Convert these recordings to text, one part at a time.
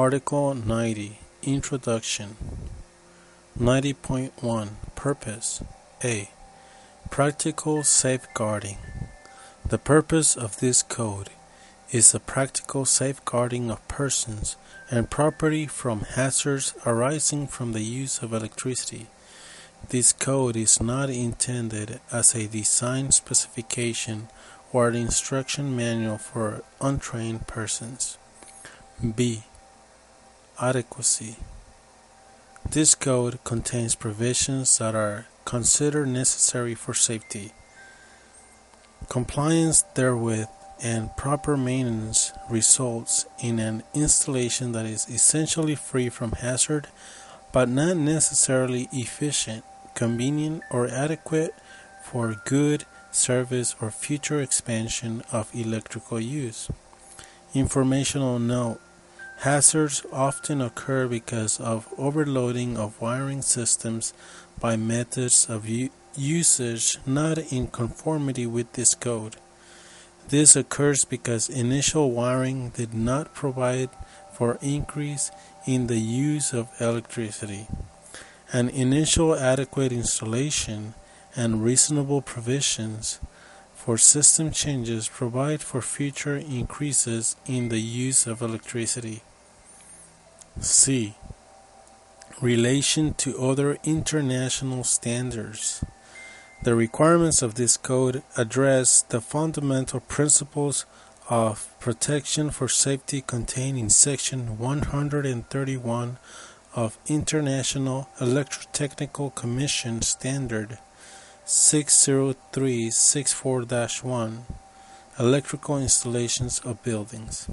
Article 90 Introduction 90.1 Purpose A. Practical safeguarding. The purpose of this code is the practical safeguarding of persons and property from hazards arising from the use of electricity. This code is not intended as a design specification or an instruction manual for untrained persons. B. Adequacy. This code contains provisions that are considered necessary for safety. Compliance therewith and proper maintenance results in an installation that is essentially free from hazard but not necessarily efficient, convenient, or adequate for good service or future expansion of electrical use. Informational note Hazards often occur because of overloading of wiring systems by methods of usage not in conformity with this code. This occurs because initial wiring did not provide for increase in the use of electricity. An initial adequate installation and reasonable provisions for system changes provide for future increases in the use of electricity. C. Relation to other international standards. The requirements of this code address the fundamental principles of protection for safety contained in Section 131 of International Electrotechnical Commission Standard 60364 1 Electrical Installations of Buildings.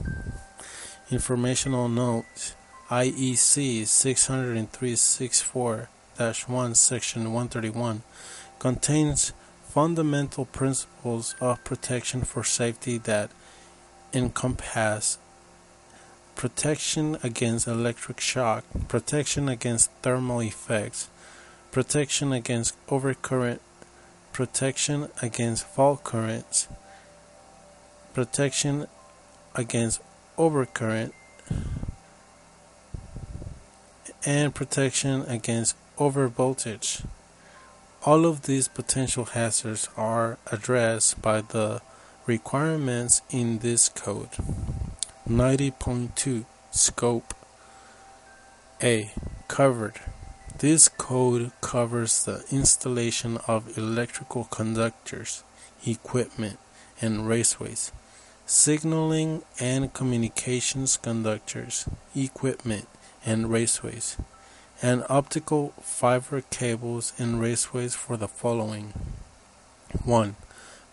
Informational Note IEC 60364-1 Section 131 contains fundamental principles of protection for safety that encompass protection against electric shock, protection against thermal effects, protection against overcurrent, protection against fault currents, protection against overcurrent, and protection against overvoltage. All of these potential hazards are addressed by the requirements in this code. 90.2 Scope A. Covered. This code covers the installation of electrical conductors, equipment, and raceways, signaling and communications conductors, equipment, and raceways, and optical fiber cables and raceways for the following 1.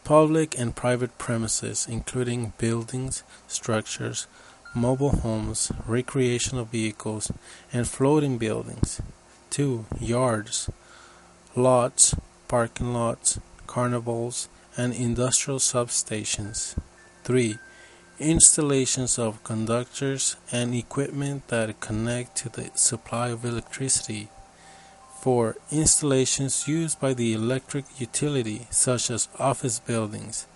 Public and private premises, including buildings, structures, mobile homes, recreational vehicles, and floating buildings. 2. Yards, lots, parking lots, carnivals, and industrial substations. 3 installations of conductors and equipment that connect to the supply of electricity. 4. Installations used by the electric utility, such as office buildings,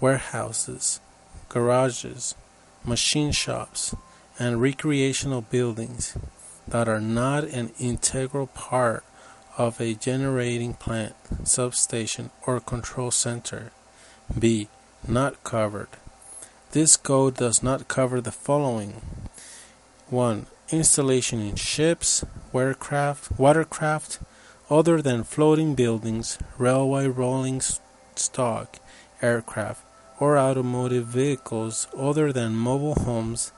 warehouses, garages, machine shops, and recreational buildings that are not an integral part of a generating plant, substation, or control center. B. Not covered. This code does not cover the following 1. Installation in ships, watercraft, watercraft other than floating buildings, railway rolling stock, aircraft, or automotive vehicles other than mobile homes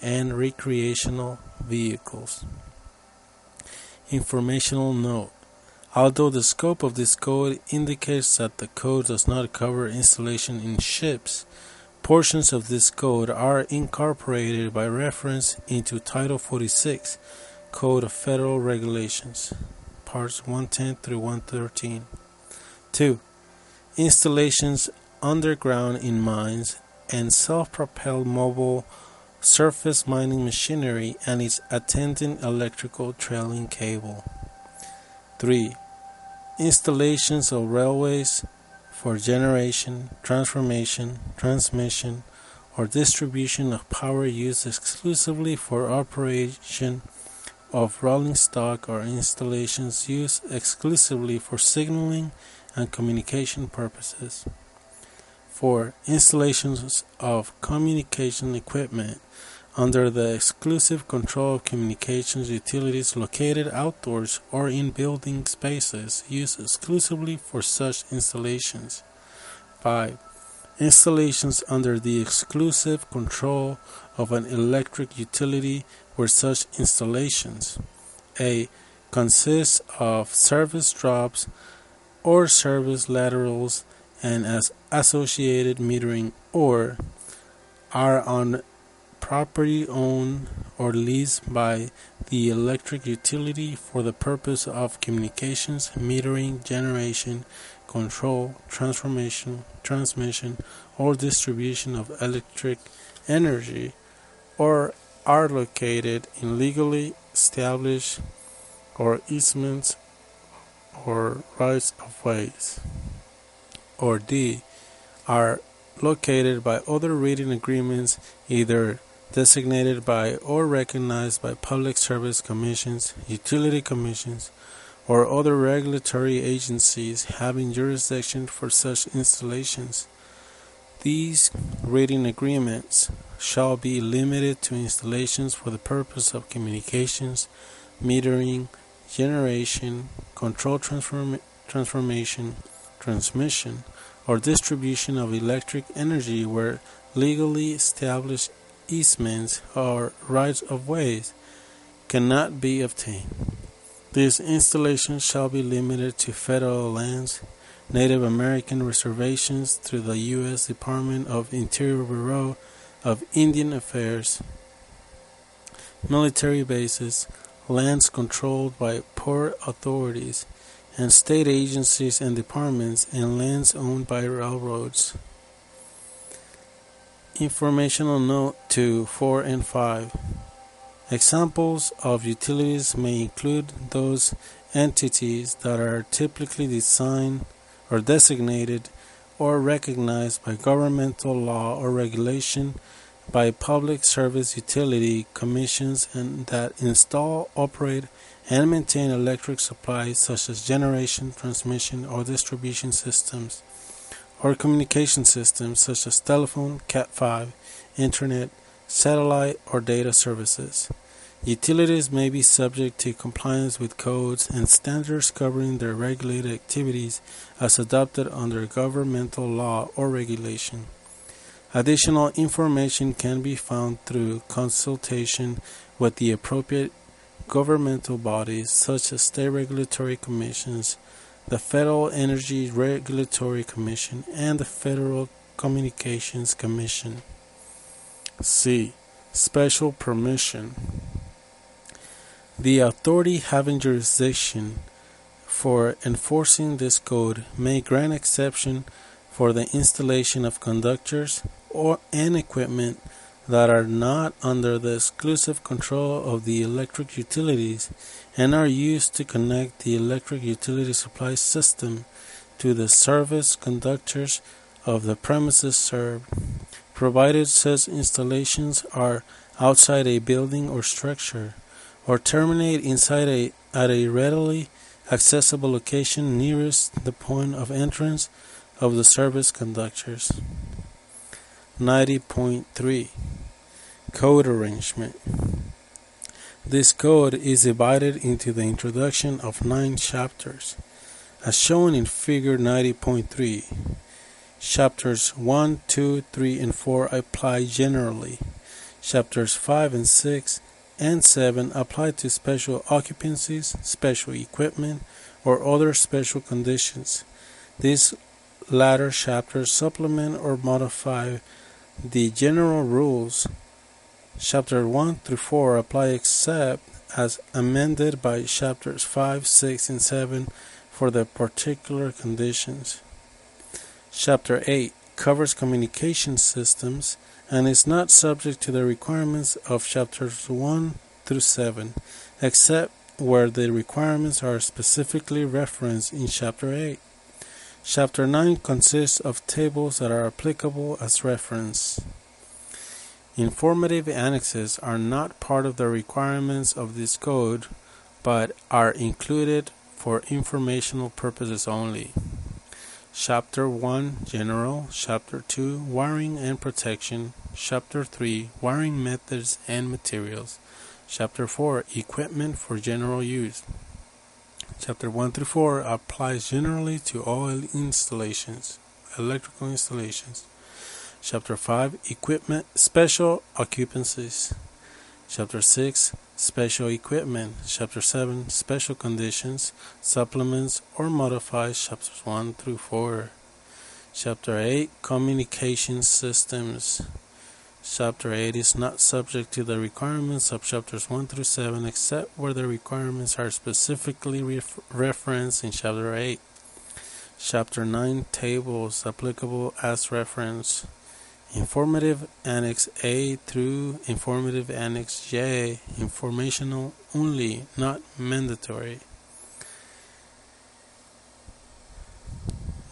and recreational vehicles. Informational note Although the scope of this code indicates that the code does not cover installation in ships, Portions of this code are incorporated by reference into Title 46, Code of Federal Regulations, Parts 110 through 113. 2. Installations underground in mines and self propelled mobile surface mining machinery and its attendant electrical trailing cable. 3. Installations of railways, for generation, transformation, transmission, or distribution of power used exclusively for operation of rolling stock or installations used exclusively for signaling and communication purposes. For Installations of communication equipment under the exclusive control of communications utilities located outdoors or in building spaces used exclusively for such installations. 5. Installations under the exclusive control of an electric utility where such installations a consist of service drops or service laterals and as associated metering or are on property owned or leased by the electric utility for the purpose of communications, metering, generation, control, transformation, transmission, or distribution of electric energy, or are located in legally established or easements or rights of ways, or D, are located by other reading agreements either designated by or recognized by public service commissions, utility commissions, or other regulatory agencies having jurisdiction for such installations. These rating agreements shall be limited to installations for the purpose of communications, metering, generation, control transform- transformation, transmission, or distribution of electric energy where legally established easements or rights of ways cannot be obtained. These installations shall be limited to federal lands, Native American reservations through the U.S. Department of Interior Bureau of Indian Affairs, military bases, lands controlled by port authorities, and state agencies and departments, and lands owned by railroads. Informational note to 4 and 5. Examples of utilities may include those entities that are typically designed or designated or recognized by governmental law or regulation by public service utility commissions and that install, operate, and maintain electric supplies such as generation, transmission, or distribution systems or communication systems such as telephone, Cat5, internet, satellite, or data services. Utilities may be subject to compliance with codes and standards covering their regulated activities as adopted under governmental law or regulation. Additional information can be found through consultation with the appropriate governmental bodies such as state regulatory commissions, the Federal Energy Regulatory Commission, and the Federal Communications Commission. C. Special permission. The authority having jurisdiction for enforcing this code may grant exception for the installation of conductors or and equipment that are not under the exclusive control of the electric utilities and are used to connect the electric utility supply system to the service conductors of the premises served, provided such installations are outside a building or structure or terminate inside a at a readily accessible location nearest the point of entrance of the service conductors. 90.3 Code Arrangement This code is divided into the introduction of nine chapters, as shown in Figure 90.3. Chapters 1, 2, 3, and 4 apply generally. Chapters 5 and 6 and 7 apply to special occupancies, special equipment, or other special conditions. These latter chapters supplement or modify The general rules, chapter 1 through 4, apply except as amended by chapters 5, 6, and 7 for the particular conditions. Chapter 8 covers communication systems and is not subject to the requirements of chapters 1 through 7, except where the requirements are specifically referenced in chapter 8. Chapter 9 consists of tables that are applicable as reference. Informative annexes are not part of the requirements of this code, but are included for informational purposes only. Chapter 1 General, Chapter 2 Wiring and Protection, Chapter 3 Wiring Methods and Materials, Chapter 4 Equipment for General Use. Chapter 1 through 4 applies generally to all installations, electrical installations. Chapter 5 Equipment Special Occupancies. Chapter 6 Special Equipment. Chapter 7 Special Conditions, Supplements or Modifies. Chapters 1 through 4. Chapter 8 Communication Systems. Chapter 8 is not subject to the requirements of chapters 1 through 7 except where the requirements are specifically ref- referenced in chapter 8. Chapter 9 Tables applicable as reference. Informative Annex A through Informative Annex J, informational only, not mandatory.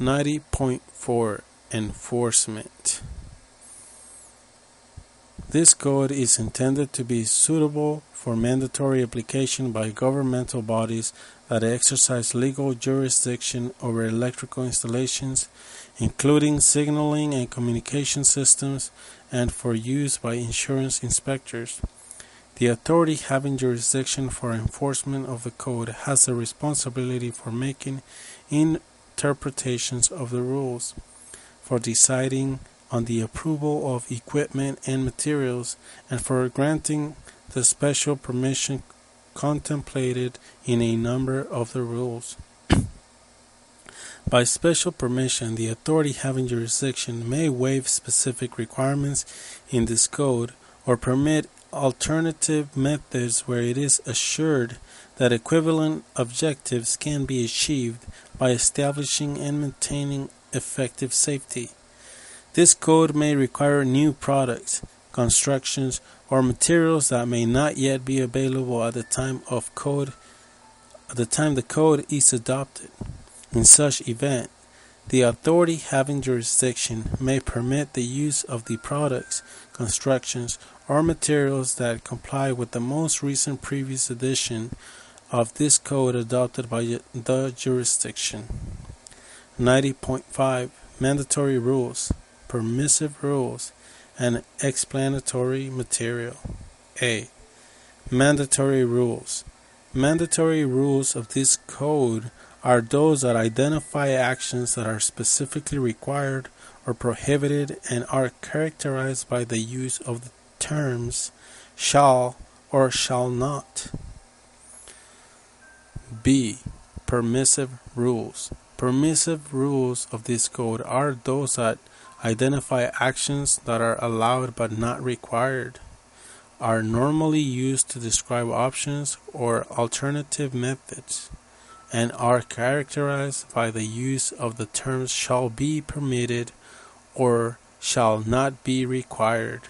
90.4 Enforcement This code is intended to be suitable for mandatory application by governmental bodies that exercise legal jurisdiction over electrical installations including signaling and communication systems, and for use by insurance inspectors. The authority having jurisdiction for enforcement of the code has the responsibility for making interpretations of the rules, for deciding on the approval of equipment and materials, and for granting the special permission contemplated in a number of the rules. By special permission, the authority having jurisdiction may waive specific requirements in this code or permit alternative methods where it is assured that equivalent objectives can be achieved by establishing and maintaining effective safety. This code may require new products, constructions, or materials that may not yet be available at the time of code at the time the code is adopted. In such event, the authority having jurisdiction may permit the use of the products, constructions, or materials that comply with the most recent previous edition of this code adopted by the jurisdiction. 90.5 Mandatory Rules, Permissive Rules, and Explanatory Material. A. Mandatory Rules. Mandatory rules of this code are those that identify actions that are specifically required or prohibited and are characterized by the use of the terms shall or shall not. B. Permissive rules. Permissive rules of this code are those that identify actions that are allowed but not required, are normally used to describe options or alternative methods and are characterized by the use of the terms shall be permitted or shall not be required.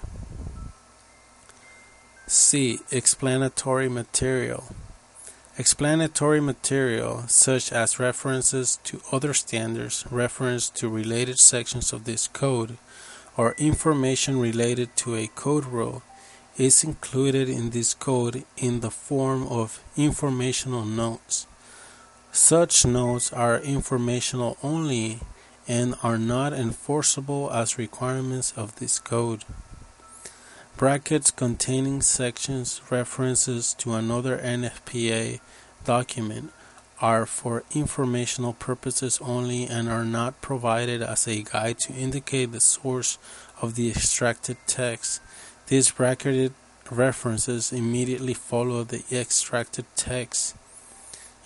C. Explanatory material. Explanatory material, such as references to other standards, reference to related sections of this code, or information related to a code rule, is included in this code in the form of informational notes. Such notes are informational only and are not enforceable as requirements of this code. Brackets containing sections references to another NFPA document are for informational purposes only and are not provided as a guide to indicate the source of the extracted text. These bracketed references immediately follow the extracted text.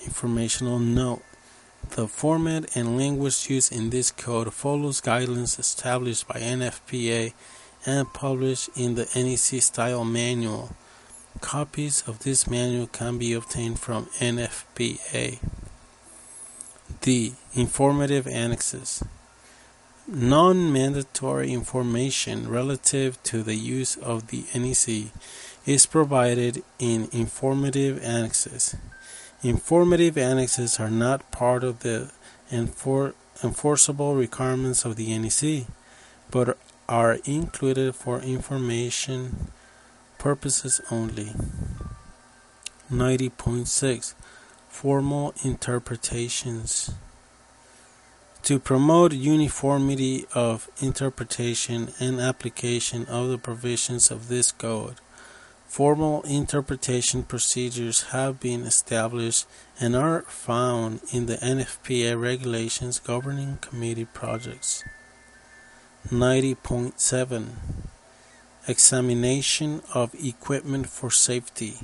Informational note The format and language used in this code follows guidelines established by NFPA and published in the NEC Style Manual. Copies of this manual can be obtained from NFPA. D. Informative Annexes Non-mandatory information relative to the use of the NEC is provided in informative annexes. Informative annexes are not part of the enfor enforceable requirements of the NEC, but are included for information purposes only. 90.6 Formal Interpretations To promote uniformity of interpretation and application of the provisions of this code, formal interpretation procedures have been established and are found in the NFPA regulations governing committee projects. 90.7 Examination of equipment for safety.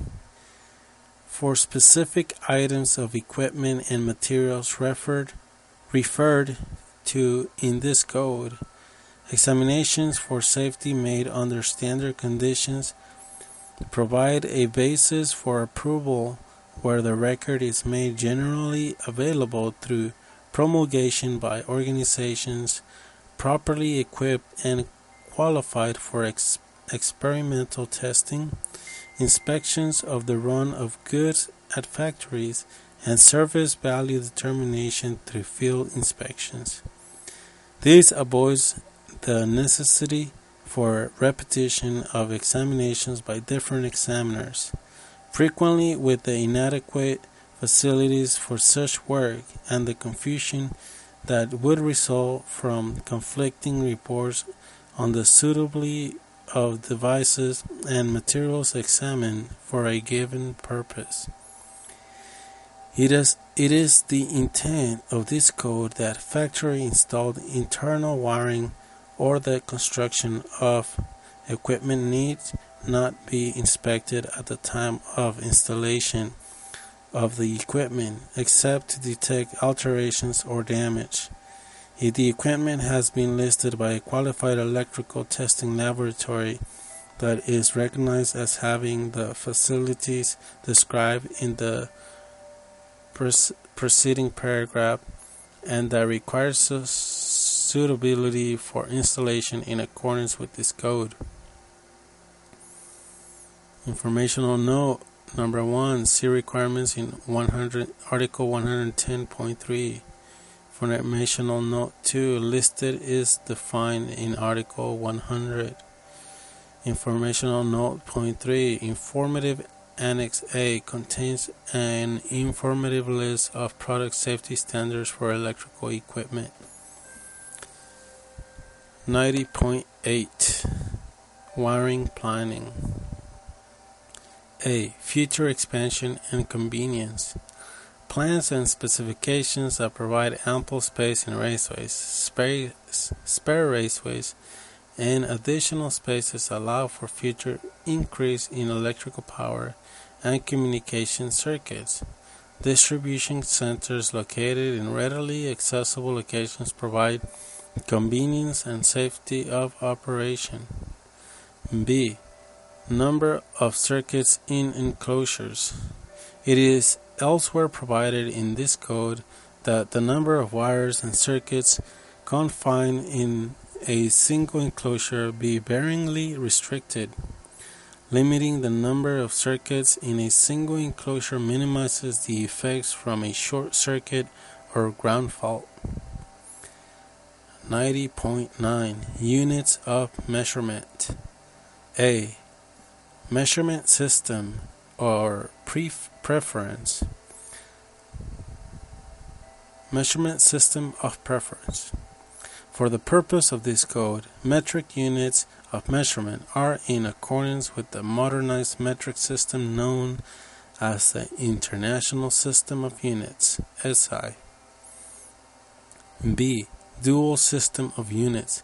For specific items of equipment and materials referred referred to in this code, examinations for safety made under standard conditions provide a basis for approval where the record is made generally available through promulgation by organizations properly equipped and qualified for ex experimental testing, inspections of the run of goods at factories, and service value determination through field inspections. This avoids the necessity for repetition of examinations by different examiners, frequently with the inadequate facilities for such work and the confusion that would result from conflicting reports on the suitability of devices and materials examined for a given purpose. It is, it is the intent of this code that factory installed internal wiring or the construction of equipment needs not be inspected at the time of installation of the equipment except to detect alterations or damage. If the equipment has been listed by a qualified electrical testing laboratory that is recognized as having the facilities described in the preceding paragraph and that requires suitability for installation in accordance with this code. Informational note number 1 see requirements in 100 article 110.3 For Informational Note 2 listed is defined in Article 100. Informational Note Point 3 Informative Annex A contains an informative list of product safety standards for electrical equipment. 90.8 Wiring Planning A. Future expansion and convenience. Plans and specifications that provide ample space in raceways, spare, spare raceways, and additional spaces allow for future increase in electrical power and communication circuits. Distribution centers located in readily accessible locations provide convenience and safety of operation. B. Number of circuits in enclosures. It is elsewhere provided in this code that the number of wires and circuits confined in a single enclosure be varyingly restricted. Limiting the number of circuits in a single enclosure minimizes the effects from a short circuit or ground fault. 90.9 Units of Measurement A. Measurement System or preference. Measurement System of Preference. For the purpose of this code, metric units of measurement are in accordance with the modernized metric system known as the International System of Units SI. B. Dual System of Units.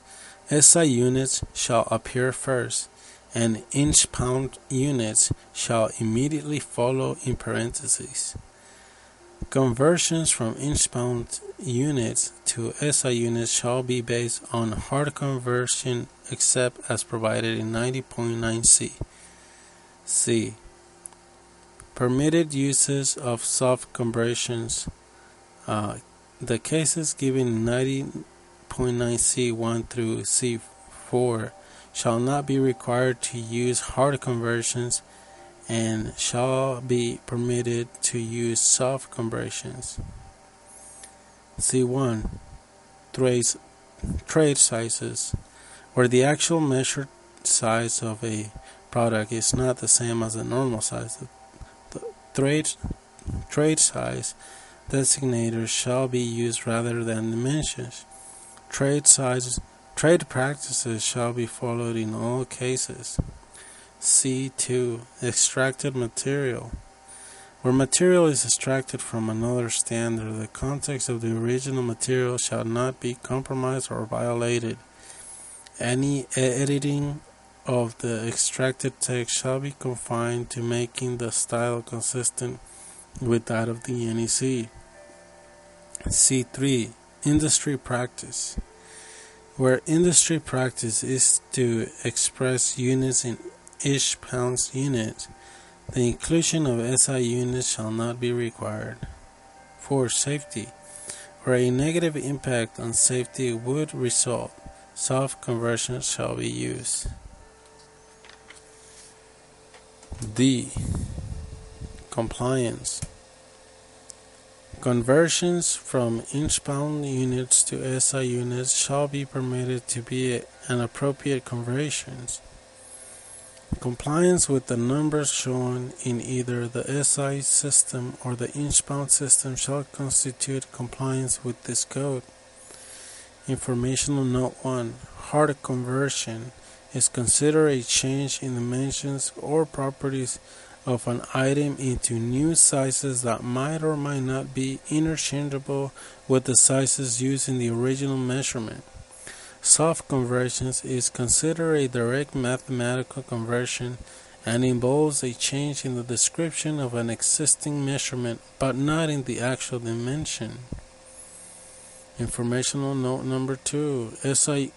SI units shall appear first and inch pound units shall immediately follow in parentheses. Conversions from inch pound units to SI units shall be based on hard conversion except as provided in 90.9c. C. Permitted uses of soft conversions. Uh, the cases given 90.9c1 through c4 shall not be required to use hard conversions and shall be permitted to use soft conversions. C1 trade, trade sizes, where the actual measured size of a product is not the same as the normal size. The trade, trade size designators shall be used rather than dimensions. Trade sizes, trade practices shall be followed in all cases. C2 Extracted material where material is extracted from another standard, the context of the original material shall not be compromised or violated. Any editing of the extracted text shall be confined to making the style consistent with that of the NEC. C3 Industry practice where industry practice is to express units in inch pounds units the inclusion of SI units shall not be required. For safety, where a negative impact on safety would result, soft conversions shall be used. D. Compliance. Conversions from inch pound units to SI units shall be permitted to be an appropriate conversions Compliance with the numbers shown in either the SI system or the inch-pound system shall constitute compliance with this code. Informational Note 1 Hard conversion is considered a change in dimensions or properties of an item into new sizes that might or might not be interchangeable with the sizes used in the original measurement. Soft conversions is considered a direct mathematical conversion and involves a change in the description of an existing measurement but not in the actual dimension. Informational note number two SI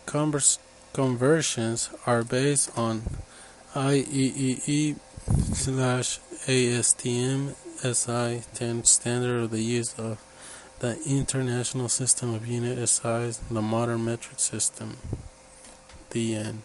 conversions are based on IEEE slash ASTM SI 10 standard of the use of the International System of Unit SIs, the modern metric system. The end.